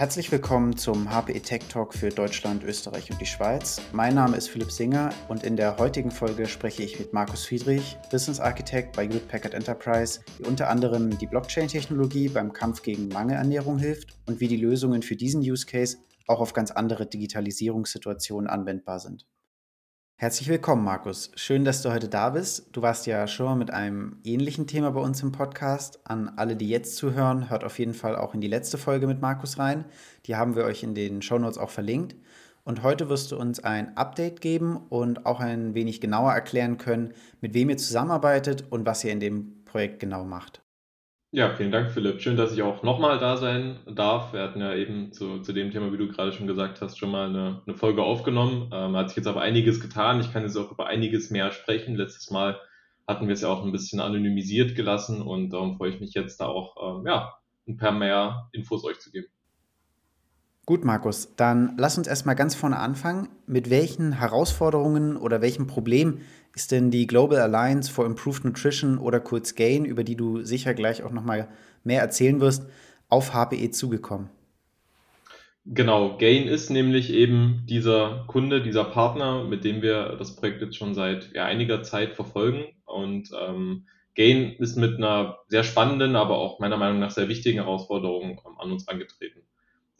Herzlich willkommen zum HPE Tech Talk für Deutschland, Österreich und die Schweiz. Mein Name ist Philipp Singer und in der heutigen Folge spreche ich mit Markus Friedrich, Business Architect bei Hewlett Packard Enterprise, die unter anderem die Blockchain-Technologie beim Kampf gegen Mangelernährung hilft und wie die Lösungen für diesen Use Case auch auf ganz andere Digitalisierungssituationen anwendbar sind. Herzlich willkommen, Markus. Schön, dass du heute da bist. Du warst ja schon mal mit einem ähnlichen Thema bei uns im Podcast. An alle, die jetzt zuhören, hört auf jeden Fall auch in die letzte Folge mit Markus rein. Die haben wir euch in den Shownotes auch verlinkt. Und heute wirst du uns ein Update geben und auch ein wenig genauer erklären können, mit wem ihr zusammenarbeitet und was ihr in dem Projekt genau macht. Ja, vielen Dank, Philipp. Schön, dass ich auch nochmal da sein darf. Wir hatten ja eben zu, zu dem Thema, wie du gerade schon gesagt hast, schon mal eine, eine Folge aufgenommen. Ähm, hat sich jetzt aber einiges getan. Ich kann jetzt auch über einiges mehr sprechen. Letztes Mal hatten wir es ja auch ein bisschen anonymisiert gelassen und darum freue ich mich jetzt da auch, ähm, ja, ein paar mehr Infos euch zu geben. Gut, Markus, dann lass uns erstmal ganz vorne anfangen. Mit welchen Herausforderungen oder welchem Problem ist denn die Global Alliance for Improved Nutrition oder kurz GAIN, über die du sicher gleich auch nochmal mehr erzählen wirst, auf HPE zugekommen? Genau, Gain ist nämlich eben dieser Kunde, dieser Partner, mit dem wir das Projekt jetzt schon seit ja, einiger Zeit verfolgen. Und ähm, Gain ist mit einer sehr spannenden, aber auch meiner Meinung nach sehr wichtigen Herausforderung ähm, an uns angetreten.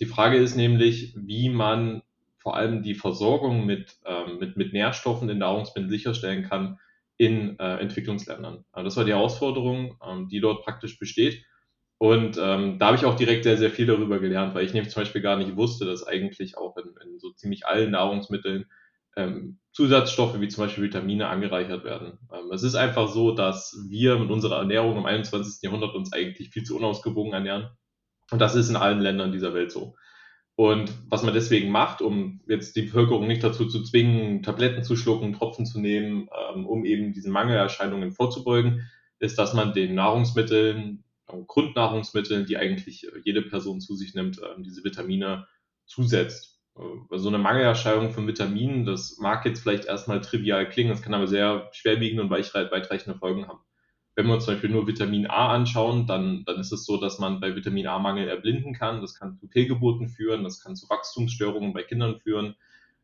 Die Frage ist nämlich, wie man vor allem die Versorgung mit, ähm, mit, mit Nährstoffen in Nahrungsmitteln sicherstellen kann in äh, Entwicklungsländern. Also das war die Herausforderung, ähm, die dort praktisch besteht. Und ähm, da habe ich auch direkt sehr, sehr viel darüber gelernt, weil ich nämlich zum Beispiel gar nicht wusste, dass eigentlich auch in, in so ziemlich allen Nahrungsmitteln ähm, Zusatzstoffe wie zum Beispiel Vitamine angereichert werden. Ähm, es ist einfach so, dass wir mit unserer Ernährung im 21. Jahrhundert uns eigentlich viel zu unausgewogen ernähren. Und das ist in allen Ländern dieser Welt so. Und was man deswegen macht, um jetzt die Bevölkerung nicht dazu zu zwingen, Tabletten zu schlucken, Tropfen zu nehmen, ähm, um eben diesen Mangelerscheinungen vorzubeugen, ist, dass man den Nahrungsmitteln, äh, Grundnahrungsmitteln, die eigentlich jede Person zu sich nimmt, äh, diese Vitamine zusetzt. Äh, so eine Mangelerscheinung von Vitaminen, das mag jetzt vielleicht erstmal trivial klingen, das kann aber sehr schwerwiegende und weitreichende Folgen haben. Wenn wir uns zum Beispiel nur Vitamin A anschauen, dann, dann ist es so, dass man bei Vitamin A-Mangel erblinden kann. Das kann zu Fehlgeburten führen, das kann zu Wachstumsstörungen bei Kindern führen.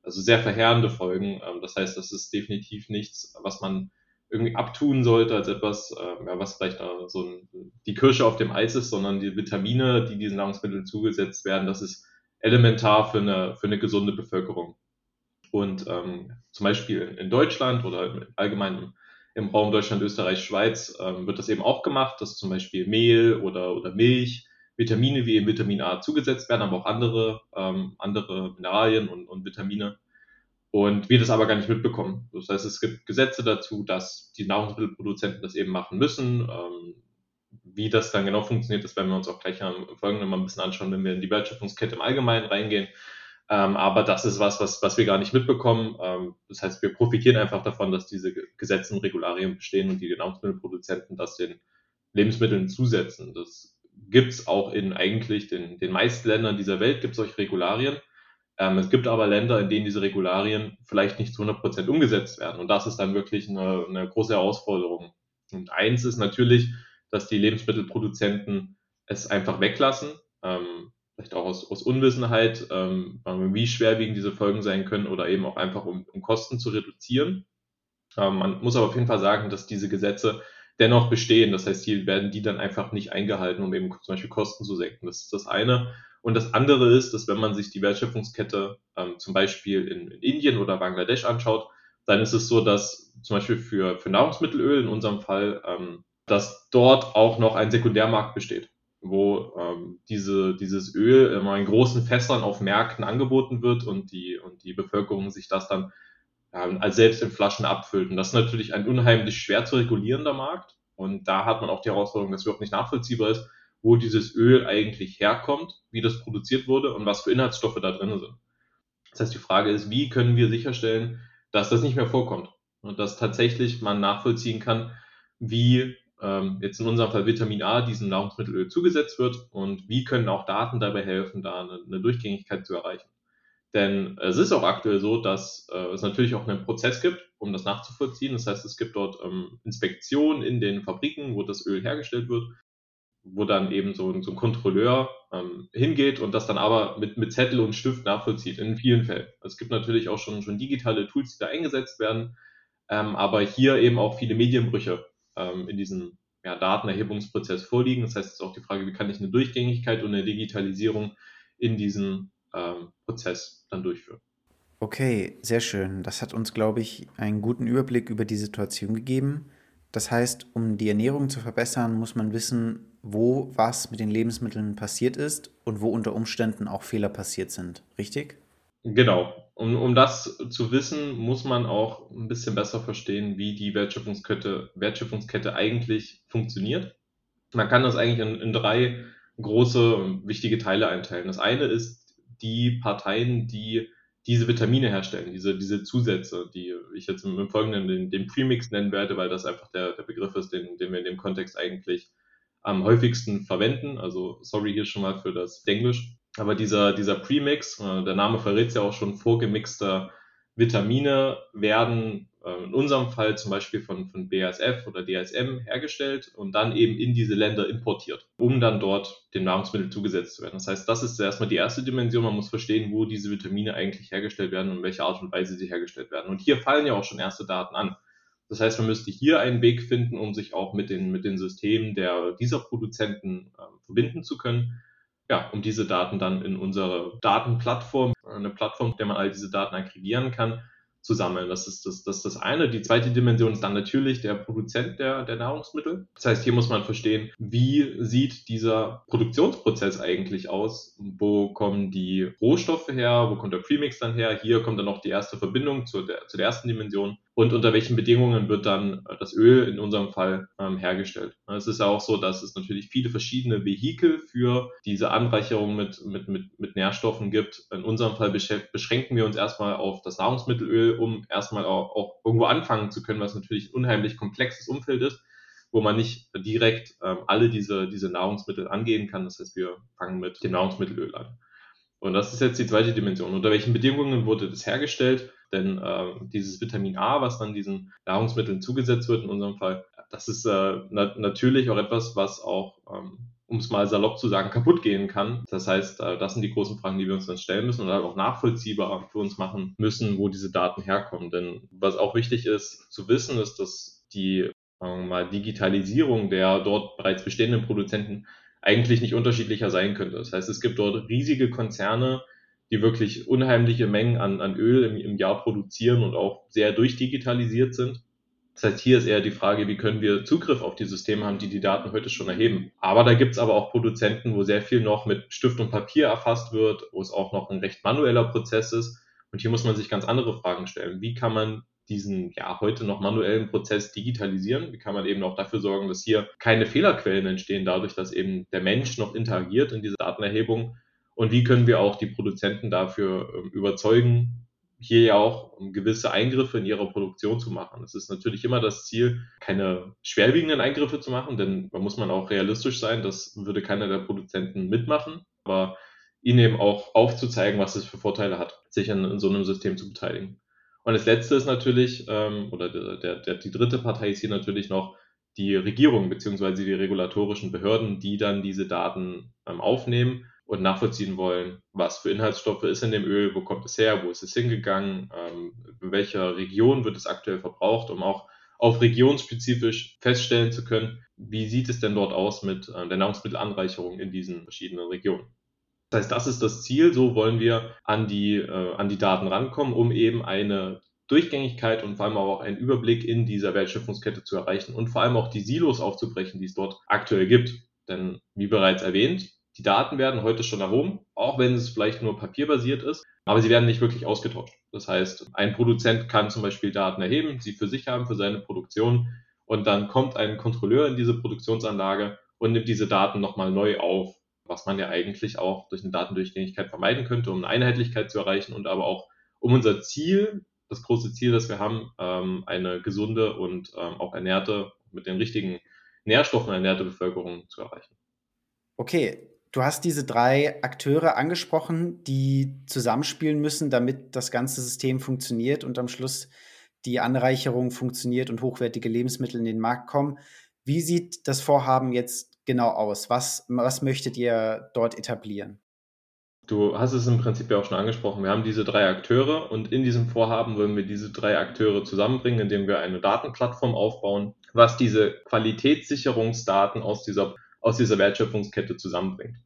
Also sehr verheerende Folgen. Ähm, das heißt, das ist definitiv nichts, was man irgendwie abtun sollte als etwas, äh, ja, was vielleicht so ein, die Kirsche auf dem Eis ist, sondern die Vitamine, die diesen Nahrungsmitteln zugesetzt werden, das ist elementar für eine, für eine gesunde Bevölkerung. Und ähm, zum Beispiel in Deutschland oder allgemein im Raum Deutschland, Österreich, Schweiz ähm, wird das eben auch gemacht, dass zum Beispiel Mehl oder, oder Milch, Vitamine wie eben Vitamin A zugesetzt werden, aber auch andere, ähm, andere Mineralien und, und Vitamine. Und wir das aber gar nicht mitbekommen. Das heißt, es gibt Gesetze dazu, dass die Nahrungsmittelproduzenten das eben machen müssen. Ähm, wie das dann genau funktioniert, das werden wir uns auch gleich im Folgenden mal ein bisschen anschauen, wenn wir in die Wertschöpfungskette im Allgemeinen reingehen. Ähm, aber das ist was, was, was wir gar nicht mitbekommen. Ähm, das heißt, wir profitieren einfach davon, dass diese Gesetze und Regularien bestehen und die Nahrungsmittelproduzenten das den Lebensmitteln zusetzen. Das gibt's auch in eigentlich den, den meisten Ländern dieser Welt, gibt solche Regularien. Ähm, es gibt aber Länder, in denen diese Regularien vielleicht nicht zu 100 Prozent umgesetzt werden. Und das ist dann wirklich eine, eine große Herausforderung. Und eins ist natürlich, dass die Lebensmittelproduzenten es einfach weglassen. Ähm, vielleicht auch aus, aus Unwissenheit, ähm, wie schwerwiegend diese Folgen sein können oder eben auch einfach um, um Kosten zu reduzieren. Ähm, man muss aber auf jeden Fall sagen, dass diese Gesetze dennoch bestehen. Das heißt, hier werden die dann einfach nicht eingehalten, um eben zum Beispiel Kosten zu senken. Das ist das eine. Und das andere ist, dass wenn man sich die Wertschöpfungskette ähm, zum Beispiel in, in Indien oder Bangladesch anschaut, dann ist es so, dass zum Beispiel für, für Nahrungsmittelöl in unserem Fall, ähm, dass dort auch noch ein Sekundärmarkt besteht wo ähm, diese, dieses Öl immer in großen Fässern auf Märkten angeboten wird und die, und die Bevölkerung sich das dann ähm, als selbst in Flaschen abfüllt. Und das ist natürlich ein unheimlich schwer zu regulierender Markt. Und da hat man auch die Herausforderung, dass überhaupt nicht nachvollziehbar ist, wo dieses Öl eigentlich herkommt, wie das produziert wurde und was für Inhaltsstoffe da drin sind. Das heißt, die Frage ist, wie können wir sicherstellen, dass das nicht mehr vorkommt und dass tatsächlich man nachvollziehen kann, wie ähm, jetzt in unserem Fall Vitamin A diesem Nahrungsmittelöl zugesetzt wird und wie können auch Daten dabei helfen, da eine, eine Durchgängigkeit zu erreichen. Denn es ist auch aktuell so, dass äh, es natürlich auch einen Prozess gibt, um das nachzuvollziehen. Das heißt, es gibt dort ähm, Inspektionen in den Fabriken, wo das Öl hergestellt wird, wo dann eben so, so ein Kontrolleur ähm, hingeht und das dann aber mit, mit Zettel und Stift nachvollzieht, in vielen Fällen. Es gibt natürlich auch schon, schon digitale Tools, die da eingesetzt werden, ähm, aber hier eben auch viele Medienbrüche ähm, in diesem ja, Datenerhebungsprozess vorliegen. Das heißt, es ist auch die Frage, wie kann ich eine Durchgängigkeit und eine Digitalisierung in diesem ähm, Prozess dann durchführen. Okay, sehr schön. Das hat uns, glaube ich, einen guten Überblick über die Situation gegeben. Das heißt, um die Ernährung zu verbessern, muss man wissen, wo was mit den Lebensmitteln passiert ist und wo unter Umständen auch Fehler passiert sind. Richtig? Genau. Um, um das zu wissen, muss man auch ein bisschen besser verstehen, wie die Wertschöpfungskette, Wertschöpfungskette eigentlich funktioniert. Man kann das eigentlich in, in drei große wichtige Teile einteilen. Das eine ist die Parteien, die diese Vitamine herstellen, diese, diese Zusätze, die ich jetzt im, Folgenden den, den Premix nennen werde, weil das einfach der, der Begriff ist, den, den wir in dem Kontext eigentlich am häufigsten verwenden. Also sorry hier schon mal für das Englisch. Aber dieser, dieser Premix, äh, der Name verrät es ja auch schon, vorgemixter Vitamine werden äh, in unserem Fall zum Beispiel von, von BASF oder DSM hergestellt und dann eben in diese Länder importiert, um dann dort dem Nahrungsmittel zugesetzt zu werden. Das heißt, das ist erstmal die erste Dimension. Man muss verstehen, wo diese Vitamine eigentlich hergestellt werden und in welcher Art und Weise sie hergestellt werden. Und hier fallen ja auch schon erste Daten an. Das heißt, man müsste hier einen Weg finden, um sich auch mit den, mit den Systemen der, dieser Produzenten äh, verbinden zu können. Ja, um diese Daten dann in unsere Datenplattform, eine Plattform, der man all diese Daten aggregieren kann, zu sammeln. Das ist das, das, das eine. Die zweite Dimension ist dann natürlich der Produzent der, der Nahrungsmittel. Das heißt, hier muss man verstehen, wie sieht dieser Produktionsprozess eigentlich aus? Wo kommen die Rohstoffe her? Wo kommt der Premix dann her? Hier kommt dann noch die erste Verbindung zu der, zu der ersten Dimension und unter welchen Bedingungen wird dann äh, das Öl in unserem Fall ähm, hergestellt. Es ist ja auch so, dass es natürlich viele verschiedene Vehikel für diese Anreicherung mit, mit, mit, mit Nährstoffen gibt. In unserem Fall beschränken wir uns erstmal auf das Nahrungsmittelöl, um erstmal auch, auch irgendwo anfangen zu können, was natürlich ein unheimlich komplexes Umfeld ist wo man nicht direkt ähm, alle diese, diese Nahrungsmittel angehen kann. Das heißt, wir fangen mit dem Nahrungsmittelöl an. Und das ist jetzt die zweite Dimension. Unter welchen Bedingungen wurde das hergestellt? Denn äh, dieses Vitamin A, was dann diesen Nahrungsmitteln zugesetzt wird, in unserem Fall, das ist äh, na natürlich auch etwas, was auch, ähm, um es mal salopp zu sagen, kaputt gehen kann. Das heißt, äh, das sind die großen Fragen, die wir uns dann stellen müssen und halt auch nachvollziehbar für uns machen müssen, wo diese Daten herkommen. Denn was auch wichtig ist zu wissen, ist, dass die mal Digitalisierung der dort bereits bestehenden Produzenten eigentlich nicht unterschiedlicher sein könnte. Das heißt, es gibt dort riesige Konzerne, die wirklich unheimliche Mengen an, an Öl im, im Jahr produzieren und auch sehr durchdigitalisiert sind. Das heißt, hier ist eher die Frage, wie können wir Zugriff auf die Systeme haben, die die Daten heute schon erheben. Aber da gibt es aber auch Produzenten, wo sehr viel noch mit Stift und Papier erfasst wird, wo es auch noch ein recht manueller Prozess ist. Und hier muss man sich ganz andere Fragen stellen. Wie kann man diesen ja heute noch manuellen Prozess digitalisieren? Wie kann man eben auch dafür sorgen, dass hier keine Fehlerquellen entstehen, dadurch, dass eben der Mensch noch interagiert in diese Datenerhebung und wie können wir auch die Produzenten dafür ähm, überzeugen, hier ja auch gewisse Eingriffe in ihrer Produktion zu machen. Es ist natürlich immer das Ziel, keine schwerwiegenden Eingriffe zu machen, denn da muss man auch realistisch sein, das würde keiner der Produzenten mitmachen, aber ihnen eben auch aufzuzeigen, was es für Vorteile hat, sich in, in so einem System zu beteiligen. Und das Letzte ist natürlich, ähm, oder der, der, der, die dritte Partei ist hier natürlich noch die Regierung beziehungsweise die regulatorischen Behörden, die dann diese Daten ähm, aufnehmen und nachvollziehen wollen, was für Inhaltsstoffe ist in dem Öl, wo kommt es her, wo ist es hingegangen, ähm, in welcher Region wird es aktuell verbraucht, um auch auf regionsspezifisch feststellen zu können, wie sieht es denn dort aus mit äh, der Nahrungsmittelanreicherung in diesen verschiedenen Regionen. Das heißt, das ist das Ziel, so wollen wir an die, äh, an die Daten rankommen, um eben eine Durchgängigkeit und vor allem auch einen Überblick in dieser Wertschöpfungskette zu erreichen und vor allem auch die Silos aufzubrechen, die es dort aktuell gibt. Denn wie bereits erwähnt, die Daten werden heute schon erhoben, auch wenn es vielleicht nur papierbasiert ist, aber sie werden nicht wirklich ausgetauscht. Das heißt, ein Produzent kann zum Beispiel Daten erheben, sie für sich haben, für seine Produktion und dann kommt ein Kontrolleur in diese Produktionsanlage und nimmt diese Daten nochmal neu auf, was man ja eigentlich auch durch eine Datendurchgängigkeit vermeiden könnte, um eine Einheitlichkeit zu erreichen und aber auch um unser Ziel, das große Ziel, das wir haben, ähm, eine gesunde und ähm, auch ernährte, mit den richtigen Nährstoffen ernährte Bevölkerung zu erreichen. Okay, Du hast diese drei Akteure angesprochen, die zusammenspielen müssen, damit das ganze System funktioniert und am Schluss die Anreicherung funktioniert und hochwertige Lebensmittel in den Markt kommen. Wie sieht das Vorhaben jetzt genau aus? Was, was möchtet ihr dort etablieren? Du hast es im Prinzip ja auch schon angesprochen. Wir haben diese drei Akteure und in diesem Vorhaben wollen wir diese drei Akteure zusammenbringen, indem wir eine Datenplattform aufbauen, was diese Qualitätssicherungsdaten aus dieser, aus dieser Wertschöpfungskette zusammenbringt.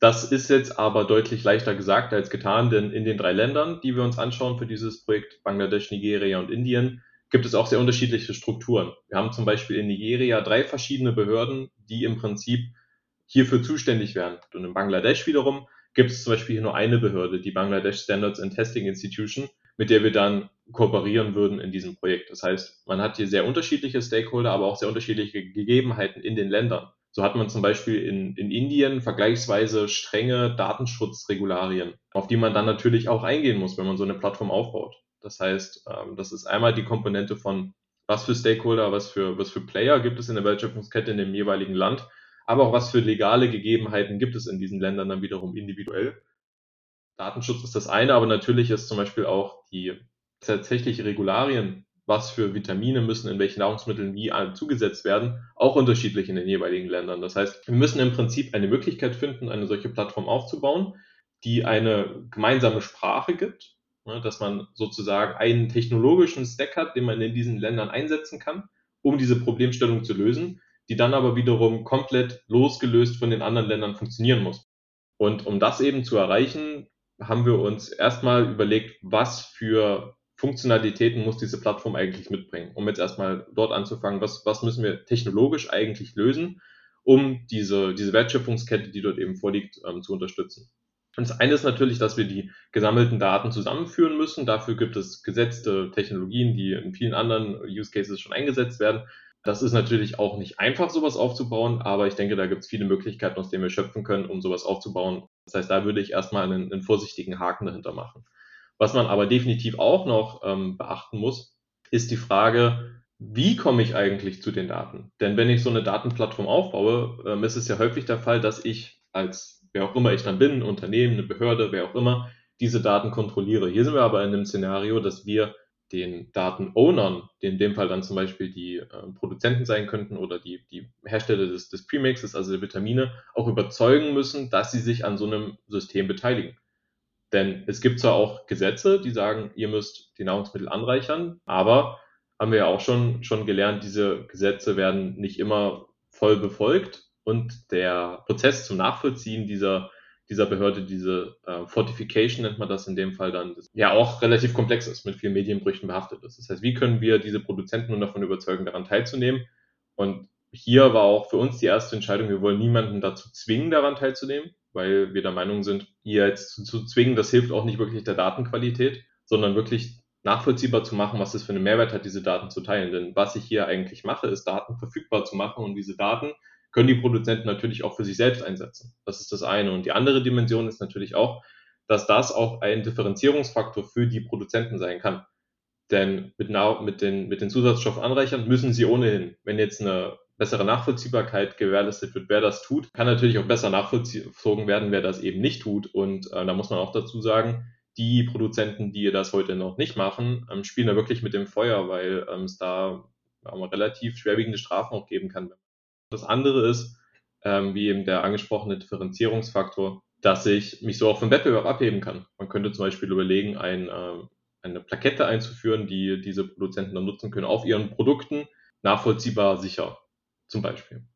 Das ist jetzt aber deutlich leichter gesagt als getan, denn in den drei Ländern, die wir uns anschauen für dieses Projekt, Bangladesch, Nigeria und Indien, gibt es auch sehr unterschiedliche Strukturen. Wir haben zum Beispiel in Nigeria drei verschiedene Behörden, die im Prinzip hierfür zuständig wären. Und in Bangladesch wiederum gibt es zum Beispiel nur eine Behörde, die Bangladesh Standards and Testing Institution, mit der wir dann kooperieren würden in diesem Projekt. Das heißt, man hat hier sehr unterschiedliche Stakeholder, aber auch sehr unterschiedliche Gegebenheiten in den Ländern. So hat man zum Beispiel in, in Indien vergleichsweise strenge Datenschutzregularien, auf die man dann natürlich auch eingehen muss, wenn man so eine Plattform aufbaut. Das heißt, ähm, das ist einmal die Komponente von was für Stakeholder, was für, was für Player gibt es in der Wertschöpfungskette in dem jeweiligen Land aber auch was für legale Gegebenheiten gibt es in diesen Ländern dann wiederum individuell. Datenschutz ist das eine, aber natürlich ist zum Beispiel auch die tatsächliche Regularien, was für Vitamine müssen in welchen Nahrungsmitteln wie zugesetzt werden, auch unterschiedlich in den jeweiligen Ländern. Das heißt, wir müssen im Prinzip eine Möglichkeit finden, eine solche Plattform aufzubauen, die eine gemeinsame Sprache gibt, ne, dass man sozusagen einen technologischen Stack hat, den man in diesen Ländern einsetzen kann, um diese Problemstellung zu lösen, die dann aber wiederum komplett losgelöst von den anderen Ländern funktionieren muss. Und um das eben zu erreichen, haben wir uns erstmal überlegt, was für Funktionalitäten muss diese Plattform eigentlich mitbringen, um jetzt erstmal dort anzufangen, was, was müssen wir technologisch eigentlich lösen, um diese, diese Wertschöpfungskette, die dort eben vorliegt, ähm, zu unterstützen. Und das eine ist natürlich, dass wir die gesammelten Daten zusammenführen müssen. Dafür gibt es gesetzte Technologien, die in vielen anderen Use Cases schon eingesetzt werden. Das ist natürlich auch nicht einfach, sowas aufzubauen, aber ich denke, da gibt es viele Möglichkeiten, aus denen wir schöpfen können, um sowas aufzubauen. Das heißt, da würde ich erstmal einen, einen vorsichtigen Haken dahinter machen. Was man aber definitiv auch noch ähm, beachten muss, ist die Frage, wie komme ich eigentlich zu den Daten? Denn wenn ich so eine Datenplattform aufbaue, ähm, ist es ja häufig der Fall, dass ich als wer auch immer ich dann bin, Unternehmen, eine Behörde, wer auch immer, diese Daten kontrolliere. Hier sind wir aber in einem Szenario, dass wir den Datenownern, die in dem Fall dann zum Beispiel die äh, Produzenten sein könnten oder die, die Hersteller des, des Premixes, also der Vitamine, auch überzeugen müssen, dass sie sich an so einem System beteiligen. Denn es gibt zwar auch Gesetze, die sagen, ihr müsst die Nahrungsmittel anreichern, aber haben wir ja auch schon, schon gelernt, diese Gesetze werden nicht immer voll befolgt und der Prozess zum Nachvollziehen dieser dieser Behörde, diese äh, Fortification nennt man das in dem Fall dann, ja auch relativ komplex ist, mit vielen Medienbrüchen behaftet ist. Das heißt, wie können wir diese Produzenten nun davon überzeugen, daran teilzunehmen? Und hier war auch für uns die erste Entscheidung, wir wollen niemanden dazu zwingen, daran teilzunehmen, weil wir der Meinung sind, hier jetzt zu, zu zwingen, das hilft auch nicht wirklich der Datenqualität, sondern wirklich nachvollziehbar zu machen, was es für einen Mehrwert hat, diese Daten zu teilen. Denn was ich hier eigentlich mache, ist Daten verfügbar zu machen und diese Daten können die Produzenten natürlich auch für sich selbst einsetzen. Das ist das eine. Und die andere Dimension ist natürlich auch, dass das auch ein Differenzierungsfaktor für die Produzenten sein kann. Denn mit, mit, den, mit den Zusatzstoffen anreichern müssen sie ohnehin. Wenn jetzt eine bessere Nachvollziehbarkeit gewährleistet wird, wer das tut, kann natürlich auch besser nachvollzogen werden, wer das eben nicht tut. Und äh, da muss man auch dazu sagen, die Produzenten, die das heute noch nicht machen, ähm, spielen da wirklich mit dem Feuer, weil ähm, es da ähm, relativ schwerwiegende Strafen auch geben kann, das andere ist, ähm, wie eben der angesprochene Differenzierungsfaktor, dass ich mich so auch vom Wettbewerb abheben kann. Man könnte zum Beispiel überlegen, ein, äh, eine Plakette einzuführen, die diese Produzenten dann nutzen können auf ihren Produkten, nachvollziehbar sicher, zum Beispiel.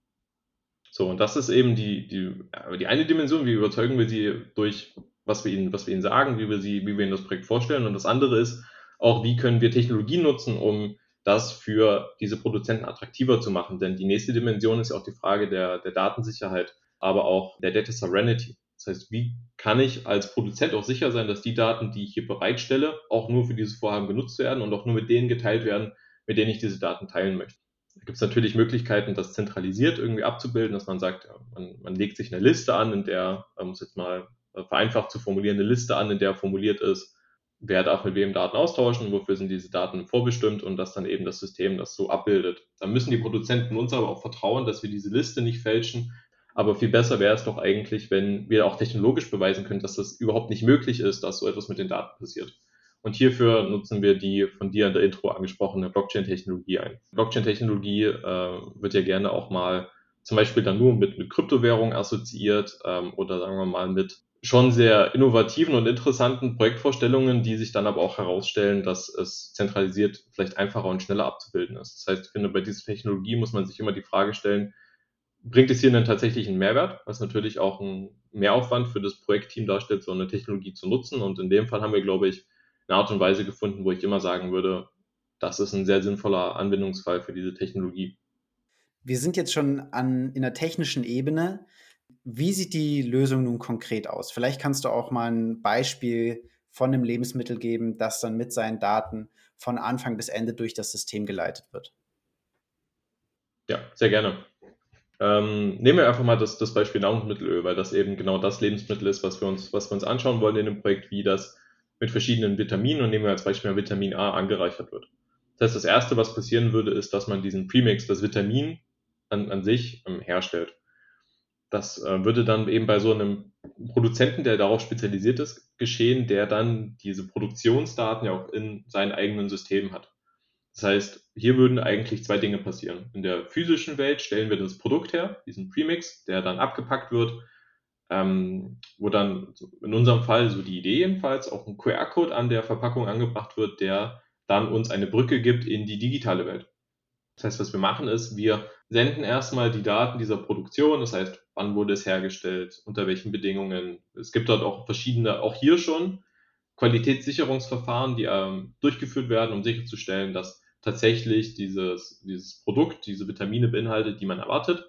So, und das ist eben die, die, die eine Dimension, wie überzeugen wir sie durch, was wir ihnen, was wir ihnen sagen, wie wir sie, wie wir ihnen das Projekt vorstellen. Und das andere ist auch, wie können wir Technologien nutzen, um das für diese Produzenten attraktiver zu machen. Denn die nächste Dimension ist auch die Frage der, der Datensicherheit, aber auch der Data Sovereignty. Das heißt, wie kann ich als Produzent auch sicher sein, dass die Daten, die ich hier bereitstelle, auch nur für dieses Vorhaben genutzt werden und auch nur mit denen geteilt werden, mit denen ich diese Daten teilen möchte. Da gibt es natürlich Möglichkeiten, das zentralisiert irgendwie abzubilden, dass man sagt, man, man legt sich eine Liste an, in der, man muss jetzt mal vereinfacht zu formulieren, eine Liste an, in der formuliert ist, wer darf mit wem Daten austauschen, wofür sind diese Daten vorbestimmt und dass dann eben das System das so abbildet. Da müssen die Produzenten uns aber auch vertrauen, dass wir diese Liste nicht fälschen. Aber viel besser wäre es doch eigentlich, wenn wir auch technologisch beweisen können, dass das überhaupt nicht möglich ist, dass so etwas mit den Daten passiert. Und hierfür nutzen wir die von dir in der Intro angesprochene Blockchain-Technologie ein. Blockchain-Technologie äh, wird ja gerne auch mal zum Beispiel dann nur mit, mit Kryptowährungen assoziiert ähm, oder sagen wir mal mit schon sehr innovativen und interessanten Projektvorstellungen, die sich dann aber auch herausstellen, dass es zentralisiert vielleicht einfacher und schneller abzubilden ist. Das heißt, ich finde, bei dieser Technologie muss man sich immer die Frage stellen, bringt es hier einen tatsächlichen Mehrwert, was natürlich auch ein Mehraufwand für das Projektteam darstellt, so eine Technologie zu nutzen. Und in dem Fall haben wir, glaube ich, eine Art und Weise gefunden, wo ich immer sagen würde, das ist ein sehr sinnvoller Anwendungsfall für diese Technologie. Wir sind jetzt schon an, in der technischen Ebene. Wie sieht die Lösung nun konkret aus? Vielleicht kannst du auch mal ein Beispiel von einem Lebensmittel geben, das dann mit seinen Daten von Anfang bis Ende durch das System geleitet wird. Ja, sehr gerne. Ähm, nehmen wir einfach mal das, das Beispiel Nahrungsmittelöl, weil das eben genau das Lebensmittel ist, was wir uns, was wir uns anschauen wollen in dem Projekt, wie das mit verschiedenen Vitaminen und nehmen wir als Beispiel Vitamin A angereichert wird. Das heißt, das erste, was passieren würde, ist, dass man diesen Premix, das Vitamin an, an sich ähm, herstellt. Das äh, würde dann eben bei so einem Produzenten, der darauf spezialisiert ist, geschehen, der dann diese Produktionsdaten ja auch in seinen eigenen Systemen hat. Das heißt, hier würden eigentlich zwei Dinge passieren. In der physischen Welt stellen wir das Produkt her, diesen Premix, der dann abgepackt wird, ähm, wo dann in unserem Fall, so die Idee jedenfalls, auch ein QR-Code an der Verpackung angebracht wird, der dann uns eine Brücke gibt in die digitale Welt. Das heißt, was wir machen ist, wir senden erstmal die Daten dieser Produktion, das heißt, wann wurde es hergestellt, unter welchen Bedingungen. Es gibt dort auch verschiedene, auch hier schon, Qualitätssicherungsverfahren, die ähm, durchgeführt werden, um sicherzustellen, dass tatsächlich dieses, dieses Produkt, diese Vitamine beinhaltet, die man erwartet.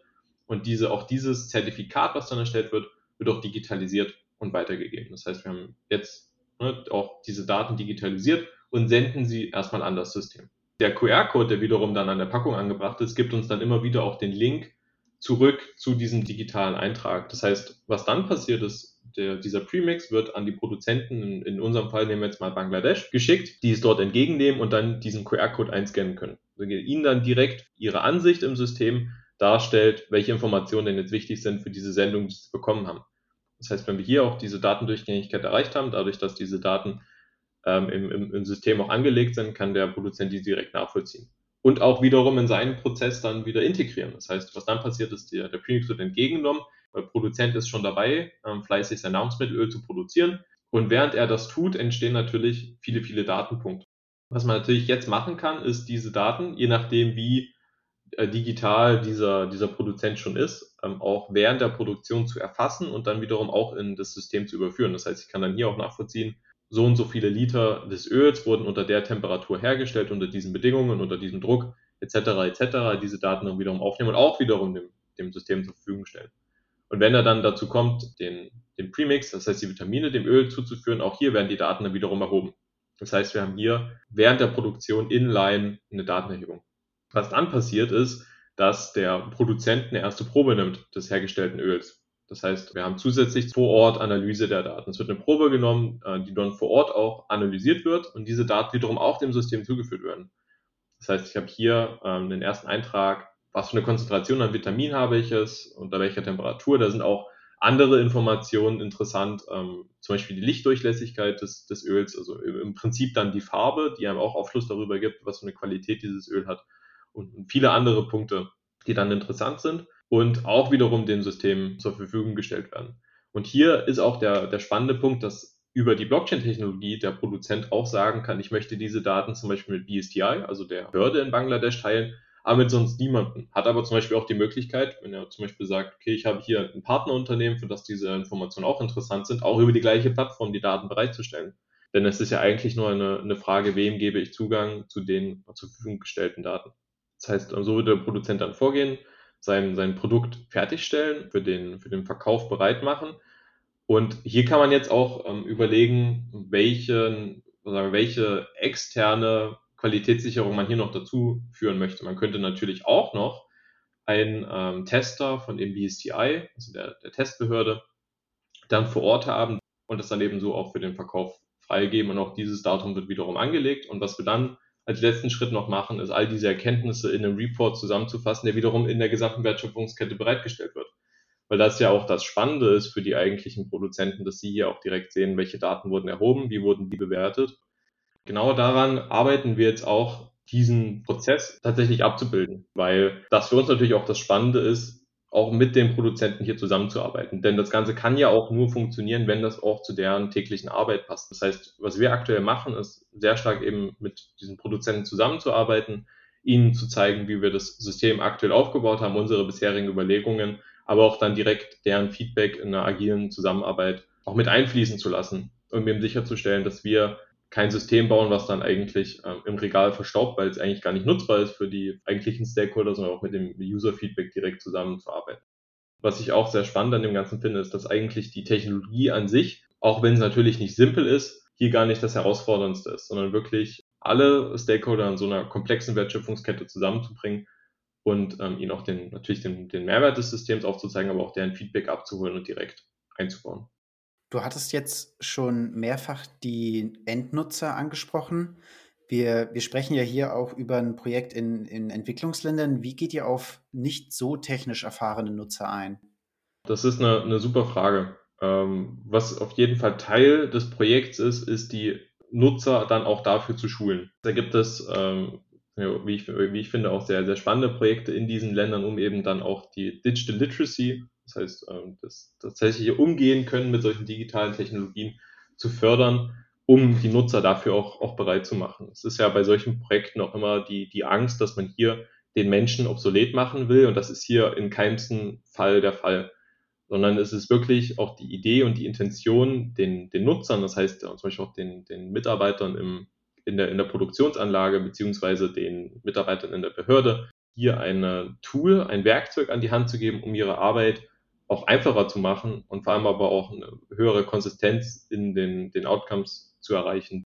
Und diese, auch dieses Zertifikat, was dann erstellt wird, wird auch digitalisiert und weitergegeben. Das heißt, wir haben jetzt ne, auch diese Daten digitalisiert und senden sie erstmal an das System. Der QR-Code, der wiederum dann an der Packung angebracht ist, gibt uns dann immer wieder auch den Link zurück zu diesem digitalen Eintrag. Das heißt, was dann passiert ist, der, dieser Premix wird an die Produzenten, in, in, unserem Fall nehmen wir jetzt mal Bangladesch, geschickt, die es dort entgegennehmen und dann diesen QR-Code einscannen können. Also ihnen dann direkt ihre Ansicht im System darstellt, welche Informationen denn jetzt wichtig sind für diese Sendung, die sie bekommen haben. Das heißt, wenn wir hier auch diese Datendurchgängigkeit erreicht haben, dadurch, dass diese Daten ähm, im, im, im System auch angelegt sind, kann der Produzent die direkt nachvollziehen. Und auch wiederum in seinen Prozess dann wieder integrieren. Das heißt, was dann passiert ist, der, der Premix wird entgegengenommen, der Produzent ist schon dabei, ähm, fleißig sein Nahrungsmittelöl zu produzieren. Und während er das tut, entstehen natürlich viele, viele Datenpunkte. Was man natürlich jetzt machen kann, ist diese Daten, je nachdem wie digital dieser, dieser Produzent schon ist, ähm, auch während der Produktion zu erfassen und dann wiederum auch in das System zu überführen. Das heißt, ich kann dann hier auch nachvollziehen, so und so viele Liter des Öls wurden unter der Temperatur hergestellt, unter diesen Bedingungen, unter diesem Druck, etc., etc., diese Daten dann wiederum aufnehmen und auch wiederum dem, dem System zur Verfügung stellen. Und wenn er dann dazu kommt, den, den Premix, das heißt die Vitamine dem Öl zuzuführen, auch hier werden die Daten dann wiederum erhoben. Das heißt, wir haben hier während der Produktion inline eine Datenerhebung. Was dann passiert ist, dass der Produzent eine erste Probe nimmt des hergestellten Öls. Das heißt, wir haben zusätzlich vor Ort Analyse der Daten. Es wird eine Probe genommen, äh, die dann vor Ort auch analysiert wird und diese Daten wiederum auch dem System zugeführt werden. Das heißt, ich habe hier ähm, den ersten Eintrag, was für eine Konzentration an Vitamin habe ich es, unter welcher Temperatur. Da sind auch andere Informationen interessant, ähm, zum Beispiel die Lichtdurchlässigkeit des, des Öls, also im Prinzip dann die Farbe, die einem auch Aufschluss darüber gibt, was für eine Qualität dieses Öl hat und, viele andere Punkte, die dann interessant sind und auch wiederum dem System zur Verfügung gestellt werden. Und hier ist auch der, der spannende Punkt, dass über die Blockchain-Technologie der Produzent auch sagen kann, ich möchte diese Daten zum Beispiel mit BSTI, also der Behörde in Bangladesch, teilen, aber mit sonst niemandem. Hat aber zum Beispiel auch die Möglichkeit, wenn er zum Beispiel sagt, okay, ich habe hier ein Partnerunternehmen, für das diese Informationen auch interessant sind, auch über die gleiche Plattform die Daten bereitzustellen. Denn es ist ja eigentlich nur eine, eine Frage, wem gebe ich Zugang zu den zur Verfügung gestellten Daten. Das heißt, so wird der Produzent dann vorgehen, sein, sein Produkt fertigstellen, für den, für den Verkauf bereit machen. Und hier kann man jetzt auch ähm, überlegen, welche, welche externe Qualitätssicherung man hier noch dazu führen möchte. Man könnte natürlich auch noch einen ähm, Tester von dem BSTI, also der, der Testbehörde, dann vor Ort haben und das dann eben so auch für den Verkauf freigeben. Und auch dieses Datum wird wiederum angelegt. Und was wir dann als letzten Schritt noch machen, ist all diese Erkenntnisse in einem Report zusammenzufassen, der wiederum in der gesamten Wertschöpfungskette bereitgestellt wird. Weil das ja auch das Spannende ist für die eigentlichen Produzenten, dass sie hier auch direkt sehen, welche Daten wurden erhoben, wie wurden die bewertet. Genau daran arbeiten wir jetzt auch, diesen Prozess tatsächlich abzubilden, weil das für uns natürlich auch das Spannende ist, auch mit den Produzenten hier zusammenzuarbeiten. Denn das Ganze kann ja auch nur funktionieren, wenn das auch zu deren täglichen Arbeit passt. Das heißt, was wir aktuell machen, ist sehr stark eben mit diesen Produzenten zusammenzuarbeiten, ihnen zu zeigen, wie wir das System aktuell aufgebaut haben, unsere bisherigen Überlegungen, aber auch dann direkt deren Feedback in einer agilen Zusammenarbeit auch mit einfließen zu lassen, um eben sicherzustellen, dass wir kein System bauen, was dann eigentlich ähm, im Regal verstaubt, weil es eigentlich gar nicht nutzbar ist für die eigentlichen Stakeholder, sondern auch mit dem User-Feedback direkt zusammenzuarbeiten. Was ich auch sehr spannend an dem Ganzen finde, ist, dass eigentlich die Technologie an sich, auch wenn es natürlich nicht simpel ist, hier gar nicht das Herausforderndste ist, sondern wirklich alle Stakeholder in so einer komplexen Wertschöpfungskette zusammenzubringen und ähm, ihnen auch den, natürlich den, den Mehrwert des Systems aufzuzeigen, aber auch deren Feedback abzuholen und direkt einzubauen. Du hattest jetzt schon mehrfach die Endnutzer angesprochen. Wir, wir sprechen ja hier auch über ein Projekt in, in Entwicklungsländern. Wie geht ihr auf nicht so technisch erfahrene Nutzer ein? Das ist eine, eine super Frage. Ähm, was auf jeden Fall Teil des Projekts ist, ist die Nutzer dann auch dafür zu schulen. Da gibt es, ähm, wie, ich, wie ich finde, auch sehr, sehr spannende Projekte in diesen Ländern, um eben dann auch die Digital Literacy das heißt, ähm, das tatsächliche Umgehen können mit solchen digitalen Technologien zu fördern, um die Nutzer dafür auch, auch bereit zu machen. Es ist ja bei solchen Projekten auch immer die, die Angst, dass man hier den Menschen obsolet machen will. Und das ist hier in keinem Fall der Fall. Sondern es ist wirklich auch die Idee und die Intention, den, den Nutzern, das heißt zum Beispiel auch den, den Mitarbeitern im, in, der, in der Produktionsanlage beziehungsweise den Mitarbeitern in der Behörde, hier ein Tool, ein Werkzeug an die Hand zu geben, um ihre Arbeit auch einfacher zu machen und vor allem aber auch eine höhere Konsistenz in den, den Outcomes zu erreichen.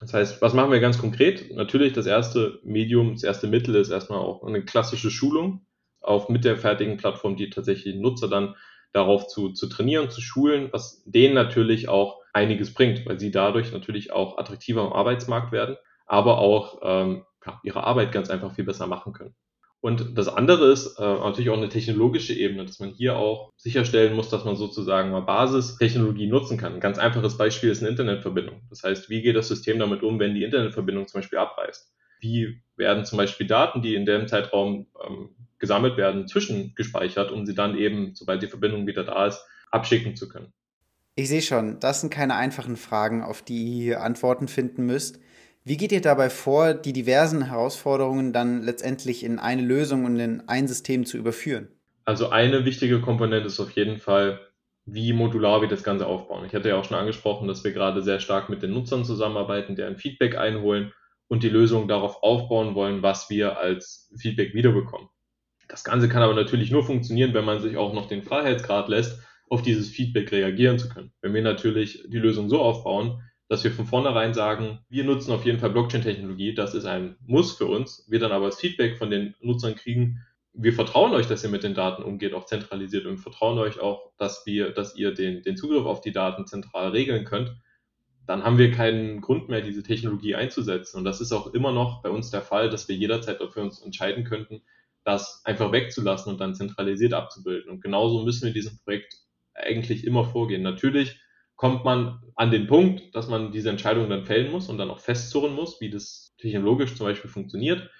Das heißt, was machen wir ganz konkret? Natürlich, das erste Medium, das erste Mittel ist erstmal auch eine klassische Schulung auf mit der fertigen Plattform, die tatsächlich Nutzer dann darauf zu, zu trainieren, zu schulen, was denen natürlich auch einiges bringt, weil sie dadurch natürlich auch attraktiver am Arbeitsmarkt werden, aber auch ähm, ihre Arbeit ganz einfach viel besser machen können. Und das andere ist äh, natürlich auch eine technologische Ebene, dass man hier auch sicherstellen muss, dass man sozusagen mal Basistechnologie nutzen kann. Ein ganz einfaches Beispiel ist eine Internetverbindung. Das heißt, wie geht das System damit um, wenn die Internetverbindung zum Beispiel abreißt? Wie werden zum Beispiel Daten, die in dem Zeitraum ähm, gesammelt werden, zwischengespeichert, um sie dann eben, sobald die Verbindung wieder da ist, abschicken zu können? Ich sehe schon, das sind keine einfachen Fragen, auf die ihr Antworten finden müsst. Wie geht ihr dabei vor, die diversen Herausforderungen dann letztendlich in eine Lösung und in ein System zu überführen? Also eine wichtige Komponente ist auf jeden Fall, wie modular wir das Ganze aufbauen. Ich hatte ja auch schon angesprochen, dass wir gerade sehr stark mit den Nutzern zusammenarbeiten, deren Feedback einholen und die Lösung darauf aufbauen wollen, was wir als Feedback wiederbekommen. Das Ganze kann aber natürlich nur funktionieren, wenn man sich auch noch den Freiheitsgrad lässt, auf dieses Feedback reagieren zu können. Wenn wir natürlich die Lösung so aufbauen, dass wir von vornherein sagen, wir nutzen auf jeden Fall Blockchain-Technologie, das ist ein Muss für uns. Wir dann aber das Feedback von den Nutzern kriegen, wir vertrauen euch, dass ihr mit den Daten umgeht, auch zentralisiert und vertrauen euch auch, dass wir, dass ihr den, den Zugriff auf die Daten zentral regeln könnt, dann haben wir keinen Grund mehr, diese Technologie einzusetzen. Und das ist auch immer noch bei uns der Fall, dass wir jederzeit dafür uns entscheiden könnten, das einfach wegzulassen und dann zentralisiert abzubilden. Und genauso müssen wir in diesem Projekt eigentlich immer vorgehen. Natürlich kommt man an den Punkt, dass man diese Entscheidung dann fällen muss und dann auch festzurren muss, wie das technologisch zum Beispiel funktioniert.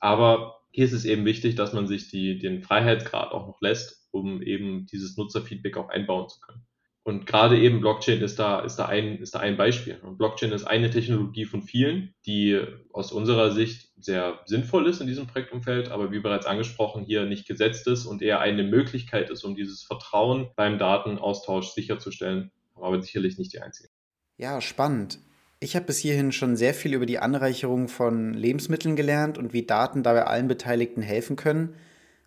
Aber hier ist es eben wichtig, dass man sich die, den Freiheitsgrad auch noch lässt, um eben dieses Nutzerfeedback auch einbauen zu können. Und gerade eben Blockchain ist da, ist da ein, ist da ein Beispiel. Und Blockchain ist eine Technologie von vielen, die aus unserer Sicht sehr sinnvoll ist in diesem Projektumfeld, aber wie bereits angesprochen hier nicht gesetzt ist und eher eine Möglichkeit ist, um dieses Vertrauen beim Datenaustausch sicherzustellen aber sicherlich nicht die einzige. Ja, spannend. Ich habe bis hierhin schon sehr viel über die Anreicherung von Lebensmitteln gelernt und wie Daten dabei allen Beteiligten helfen können.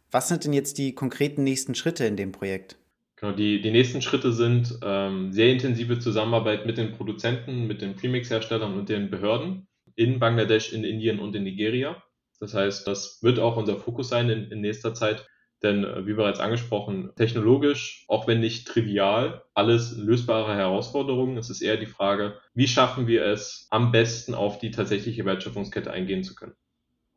Was sind denn jetzt die konkreten nächsten Schritte in dem Projekt? Genau, die, die nächsten Schritte sind ähm, sehr intensive Zusammenarbeit mit den Produzenten, mit den Premix-Herstellern und den Behörden in Bangladesch, in Indien und in Nigeria. Das heißt, das wird auch unser Fokus sein in, in nächster Zeit, denn äh, wie bereits angesprochen, technologisch, auch wenn nicht trivial, alles lösbare Herausforderungen. Es ist eher die Frage, wie schaffen wir es, am besten auf die tatsächliche Wertschöpfungskette eingehen zu können.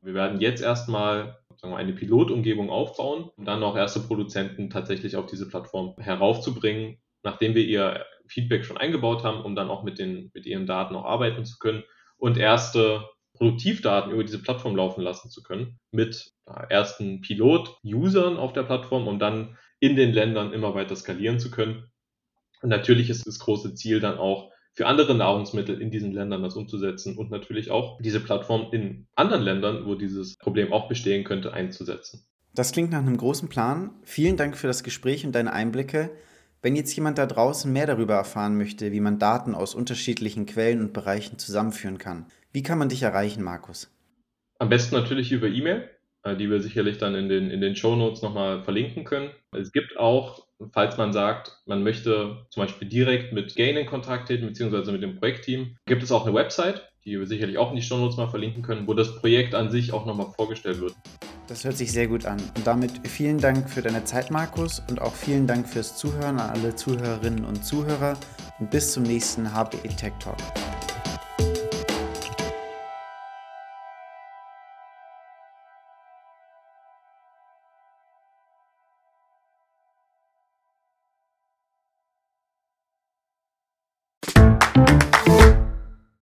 Wir werden jetzt erstmal sagen wir, eine Pilotumgebung aufbauen, um dann auch erste Produzenten tatsächlich auf diese Plattform heraufzubringen, nachdem wir ihr Feedback schon eingebaut haben, um dann auch mit, den, mit ihren Daten auch arbeiten zu können und erste Produktivdaten über diese Plattform laufen lassen zu können mit ersten Pilot-Usern auf der Plattform, um dann in den Ländern immer weiter skalieren zu können. Und natürlich ist das große Ziel dann auch, für andere Nahrungsmittel in diesen Ländern das umzusetzen und natürlich auch diese Plattform in anderen Ländern, wo dieses Problem auch bestehen könnte, einzusetzen. Das klingt nach einem großen Plan. Vielen Dank für das Gespräch und deine Einblicke. Wenn jetzt jemand da draußen mehr darüber erfahren möchte, wie man Daten aus unterschiedlichen Quellen und Bereichen zusammenführen kann, wie kann man dich erreichen, Markus? Am besten natürlich über E-Mail, äh, die wir sicherlich dann in den, in den Show Notes nochmal verlinken können. Es gibt auch, falls man sagt, man möchte zum Beispiel direkt mit Gain in Kontakt treten, beziehungsweise mit dem Projektteam, gibt es auch eine Website, die wir sicherlich auch in die Show Notes mal verlinken können, wo das Projekt an sich auch nochmal vorgestellt wird. Das hört sich sehr gut an. Und damit vielen Dank für deine Zeit, Markus, und auch vielen Dank fürs Zuhören an alle Zuhörerinnen und Zuhörer. Und bis zum nächsten HBE Tech Talk.